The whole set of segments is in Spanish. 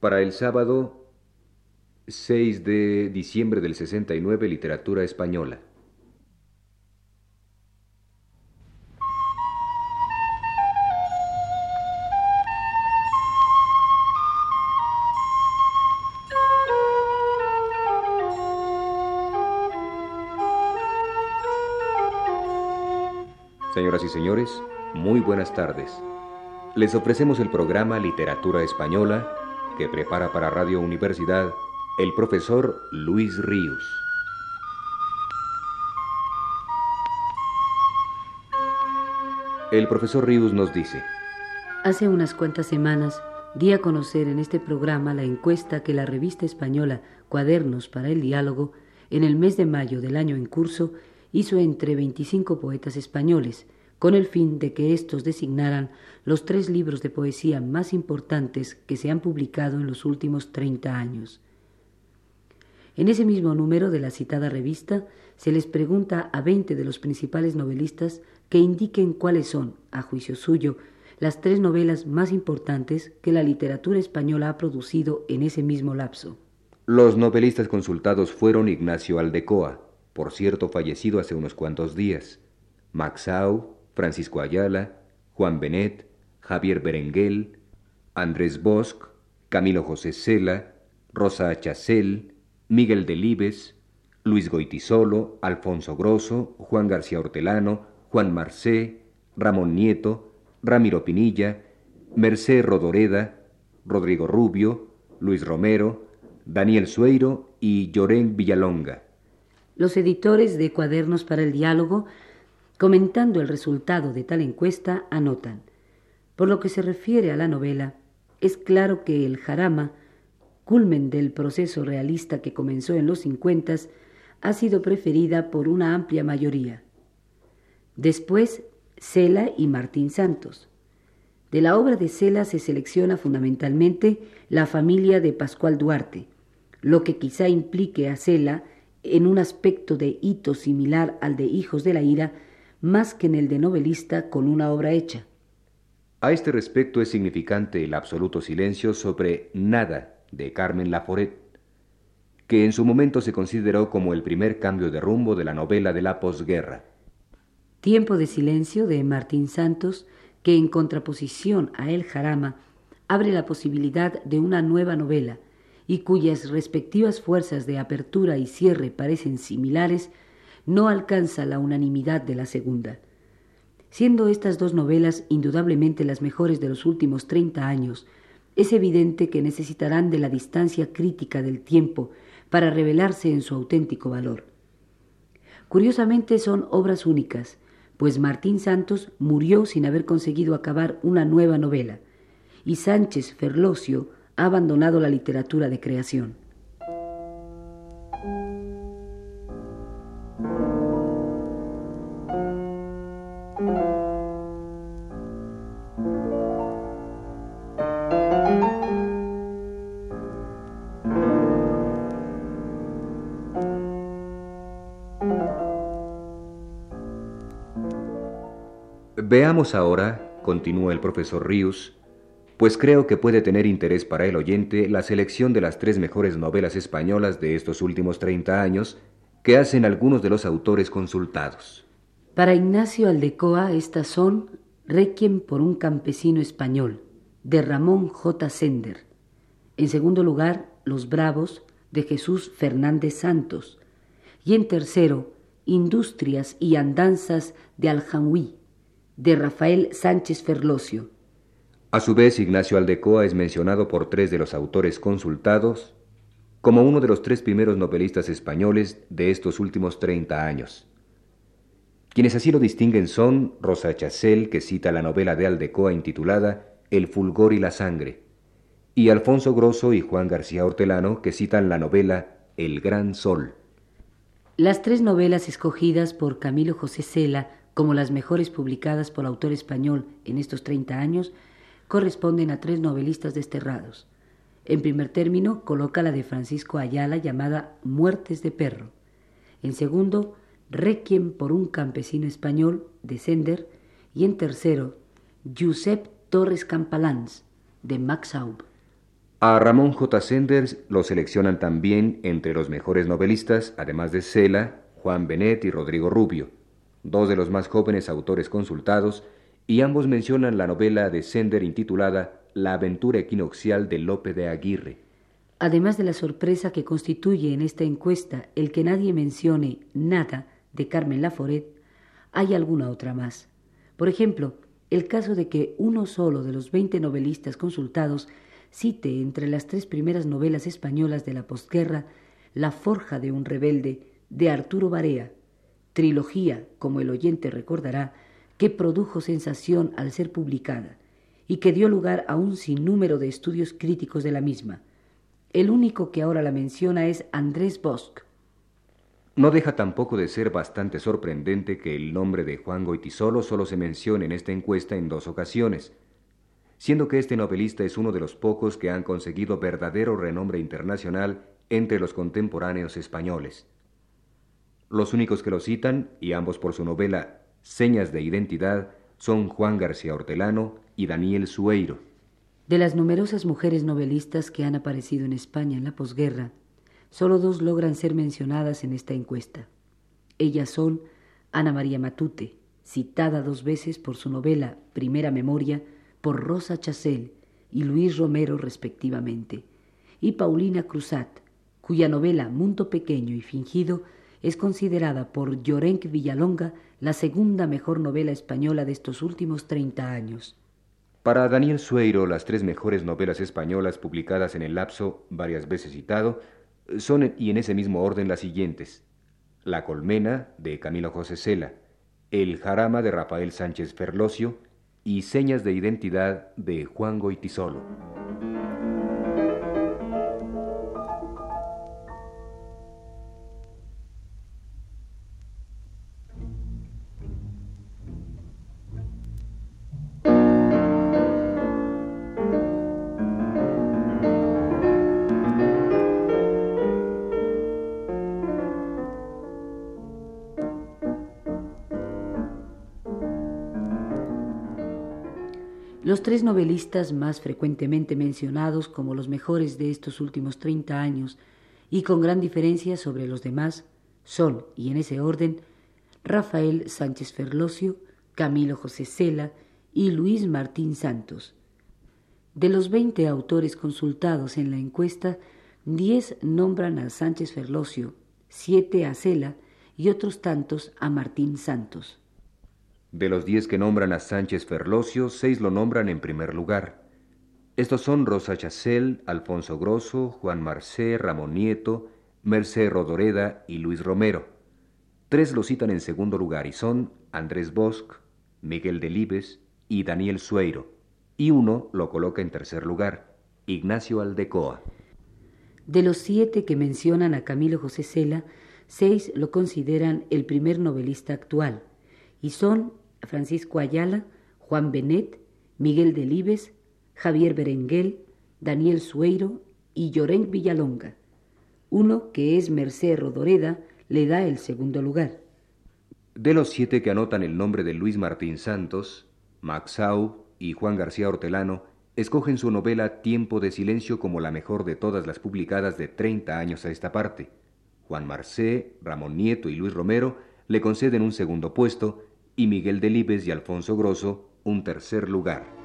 Para el sábado 6 de diciembre del 69, literatura española. Señoras y señores, muy buenas tardes. Les ofrecemos el programa Literatura Española que prepara para Radio Universidad el profesor Luis Ríos. El profesor Ríos nos dice, Hace unas cuantas semanas di a conocer en este programa la encuesta que la revista española Cuadernos para el Diálogo, en el mes de mayo del año en curso, hizo entre 25 poetas españoles, con el fin de que éstos designaran los tres libros de poesía más importantes que se han publicado en los últimos 30 años. En ese mismo número de la citada revista se les pregunta a 20 de los principales novelistas que indiquen cuáles son, a juicio suyo, las tres novelas más importantes que la literatura española ha producido en ese mismo lapso. Los novelistas consultados fueron Ignacio Aldecoa, por cierto fallecido hace unos cuantos días, Maxau, Francisco Ayala, Juan Benet, Javier Berenguel, Andrés Bosch, Camilo José Cela, Rosa Chacel, Miguel Delibes, Luis Goitisolo, Alfonso Grosso, Juan García Hortelano, Juan Marcé, Ramón Nieto, Ramiro Pinilla, Mercé Rodoreda, Rodrigo Rubio, Luis Romero, Daniel Sueiro y Llorén Villalonga. Los editores de Cuadernos para el Diálogo, comentando el resultado de tal encuesta, anotan, por lo que se refiere a la novela, es claro que el jarama, culmen del proceso realista que comenzó en los cincuentas, ha sido preferida por una amplia mayoría. Después, Cela y Martín Santos. De la obra de Cela se selecciona fundamentalmente la familia de Pascual Duarte, lo que quizá implique a Cela en un aspecto de hito similar al de Hijos de la Ira, más que en el de novelista con una obra hecha. A este respecto es significante el absoluto silencio sobre Nada de Carmen Laforet, que en su momento se consideró como el primer cambio de rumbo de la novela de la posguerra. Tiempo de silencio de Martín Santos, que en contraposición a El Jarama abre la posibilidad de una nueva novela y cuyas respectivas fuerzas de apertura y cierre parecen similares, no alcanza la unanimidad de la segunda. Siendo estas dos novelas indudablemente las mejores de los últimos treinta años, es evidente que necesitarán de la distancia crítica del tiempo para revelarse en su auténtico valor. Curiosamente son obras únicas, pues Martín Santos murió sin haber conseguido acabar una nueva novela, y Sánchez Ferlosio ha abandonado la literatura de creación. Veamos ahora, continúa el profesor Rius, pues creo que puede tener interés para el oyente la selección de las tres mejores novelas españolas de estos últimos 30 años que hacen algunos de los autores consultados. Para Ignacio Aldecoa estas son Requiem por un campesino español, de Ramón J. Sender. En segundo lugar, Los Bravos, de Jesús Fernández Santos. Y en tercero, Industrias y Andanzas de Aljanhuí, de Rafael Sánchez Ferlosio. A su vez, Ignacio Aldecoa es mencionado por tres de los autores consultados como uno de los tres primeros novelistas españoles de estos últimos 30 años. Quienes así lo distinguen son Rosa Chacel, que cita la novela de Aldecoa intitulada El fulgor y la sangre, y Alfonso Grosso y Juan García Hortelano, que citan la novela El gran sol. Las tres novelas escogidas por Camilo José Cela como las mejores publicadas por autor español en estos 30 años, corresponden a tres novelistas desterrados. En primer término, coloca la de Francisco Ayala llamada Muertes de Perro. En segundo, Requiem por un campesino español de Sender. Y en tercero, Josep Torres Campalans de Max Aub. A Ramón J. Senders lo seleccionan también entre los mejores novelistas, además de Cela, Juan Benet y Rodrigo Rubio, dos de los más jóvenes autores consultados, y ambos mencionan la novela de Sender intitulada La aventura equinoccial de Lope de Aguirre. Además de la sorpresa que constituye en esta encuesta el que nadie mencione nada de Carmen Laforet, hay alguna otra más. Por ejemplo, el caso de que uno solo de los veinte novelistas consultados cite entre las tres primeras novelas españolas de la posguerra La forja de un rebelde de Arturo Barea, trilogía, como el oyente recordará, que produjo sensación al ser publicada y que dio lugar a un sinnúmero de estudios críticos de la misma. El único que ahora la menciona es Andrés Bosch. No deja tampoco de ser bastante sorprendente que el nombre de Juan Goitisolo solo se mencione en esta encuesta en dos ocasiones, siendo que este novelista es uno de los pocos que han conseguido verdadero renombre internacional entre los contemporáneos españoles. Los únicos que lo citan, y ambos por su novela Señas de Identidad, son Juan García Hortelano y Daniel Sueiro. De las numerosas mujeres novelistas que han aparecido en España en la posguerra, solo dos logran ser mencionadas en esta encuesta. Ellas son Ana María Matute, citada dos veces por su novela Primera Memoria, por Rosa Chacel y Luis Romero respectivamente, y Paulina Cruzat, cuya novela Mundo Pequeño y Fingido es considerada por Llorenc Villalonga la segunda mejor novela española de estos últimos treinta años. Para Daniel Sueiro, las tres mejores novelas españolas publicadas en el lapso, varias veces citado, son y en ese mismo orden las siguientes. La colmena, de Camilo José Cela, El jarama, de Rafael Sánchez Ferlosio, y Señas de Identidad de Juan Goitisolo. Los tres novelistas más frecuentemente mencionados como los mejores de estos últimos 30 años y con gran diferencia sobre los demás son, y en ese orden, Rafael Sánchez Ferlosio, Camilo José Cela y Luis Martín Santos. De los 20 autores consultados en la encuesta, 10 nombran a Sánchez Ferlosio, 7 a Cela y otros tantos a Martín Santos. De los diez que nombran a Sánchez Ferlosio, seis lo nombran en primer lugar. Estos son Rosa Chacel, Alfonso Grosso, Juan Marcé, Ramón Nieto, Mercé Rodoreda y Luis Romero. Tres lo citan en segundo lugar y son Andrés Bosch, Miguel Delibes y Daniel Sueiro. Y uno lo coloca en tercer lugar, Ignacio Aldecoa. De los siete que mencionan a Camilo José Cela, seis lo consideran el primer novelista actual, y son Francisco Ayala, Juan Benet, Miguel Delibes, Javier Berenguel, Daniel Sueiro y Llorén Villalonga. Uno, que es Merced Rodoreda, le da el segundo lugar. De los siete que anotan el nombre de Luis Martín Santos, Maxau y Juan García Hortelano escogen su novela Tiempo de Silencio como la mejor de todas las publicadas de 30 años a esta parte. Juan Marcé, Ramón Nieto y Luis Romero le conceden un segundo puesto y Miguel Delibes y Alfonso Grosso un tercer lugar.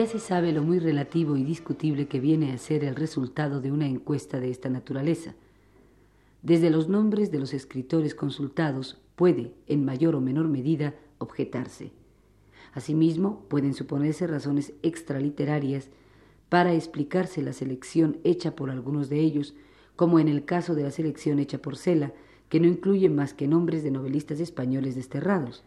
Ya se sabe lo muy relativo y discutible que viene a ser el resultado de una encuesta de esta naturaleza. Desde los nombres de los escritores consultados puede, en mayor o menor medida, objetarse. Asimismo, pueden suponerse razones extraliterarias para explicarse la selección hecha por algunos de ellos, como en el caso de la selección hecha por Cela, que no incluye más que nombres de novelistas españoles desterrados.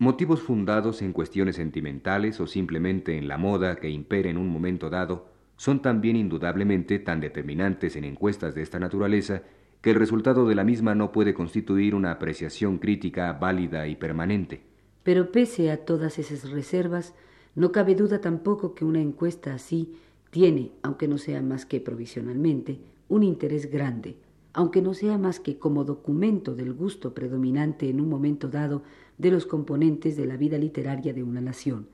Motivos fundados en cuestiones sentimentales o simplemente en la moda que impere en un momento dado son también indudablemente tan determinantes en encuestas de esta naturaleza que el resultado de la misma no puede constituir una apreciación crítica válida y permanente. Pero pese a todas esas reservas, no cabe duda tampoco que una encuesta así tiene, aunque no sea más que provisionalmente, un interés grande, aunque no sea más que como documento del gusto predominante en un momento dado de los componentes de la vida literaria de una nación.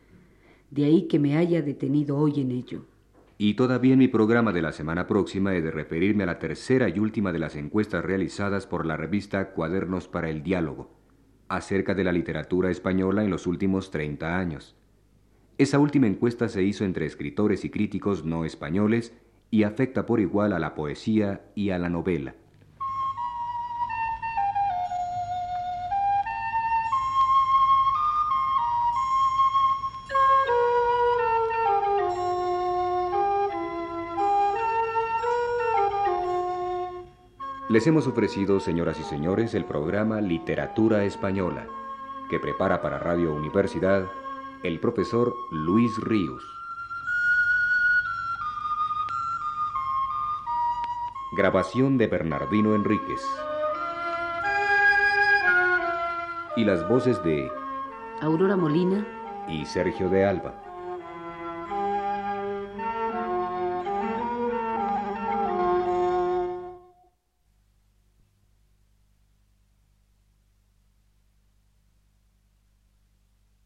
De ahí que me haya detenido hoy en ello. Y todavía en mi programa de la semana próxima he de referirme a la tercera y última de las encuestas realizadas por la revista Cuadernos para el Diálogo, acerca de la literatura española en los últimos 30 años. Esa última encuesta se hizo entre escritores y críticos no españoles y afecta por igual a la poesía y a la novela. Les hemos ofrecido, señoras y señores, el programa Literatura Española, que prepara para Radio Universidad el profesor Luis Ríos. Grabación de Bernardino Enríquez. Y las voces de Aurora Molina y Sergio de Alba.